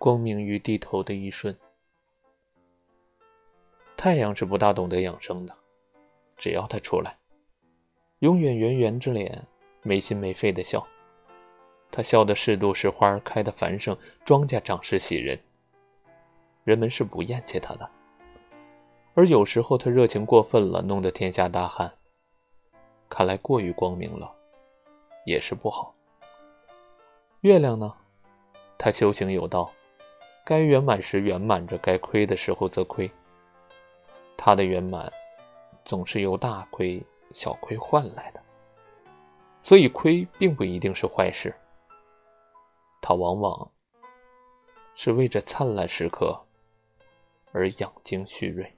光明于低头的一瞬。太阳是不大懂得养生的，只要他出来，永远圆圆着脸，没心没肺的笑。他笑的是杜是花开得繁盛，庄稼长势喜人。人们是不厌弃他的，而有时候他热情过分了，弄得天下大旱。看来过于光明了，也是不好。月亮呢？他修行有道，该圆满时圆满着，该亏的时候则亏。他的圆满，总是由大亏小亏换来的，所以亏并不一定是坏事。他往往是为着灿烂时刻而养精蓄锐。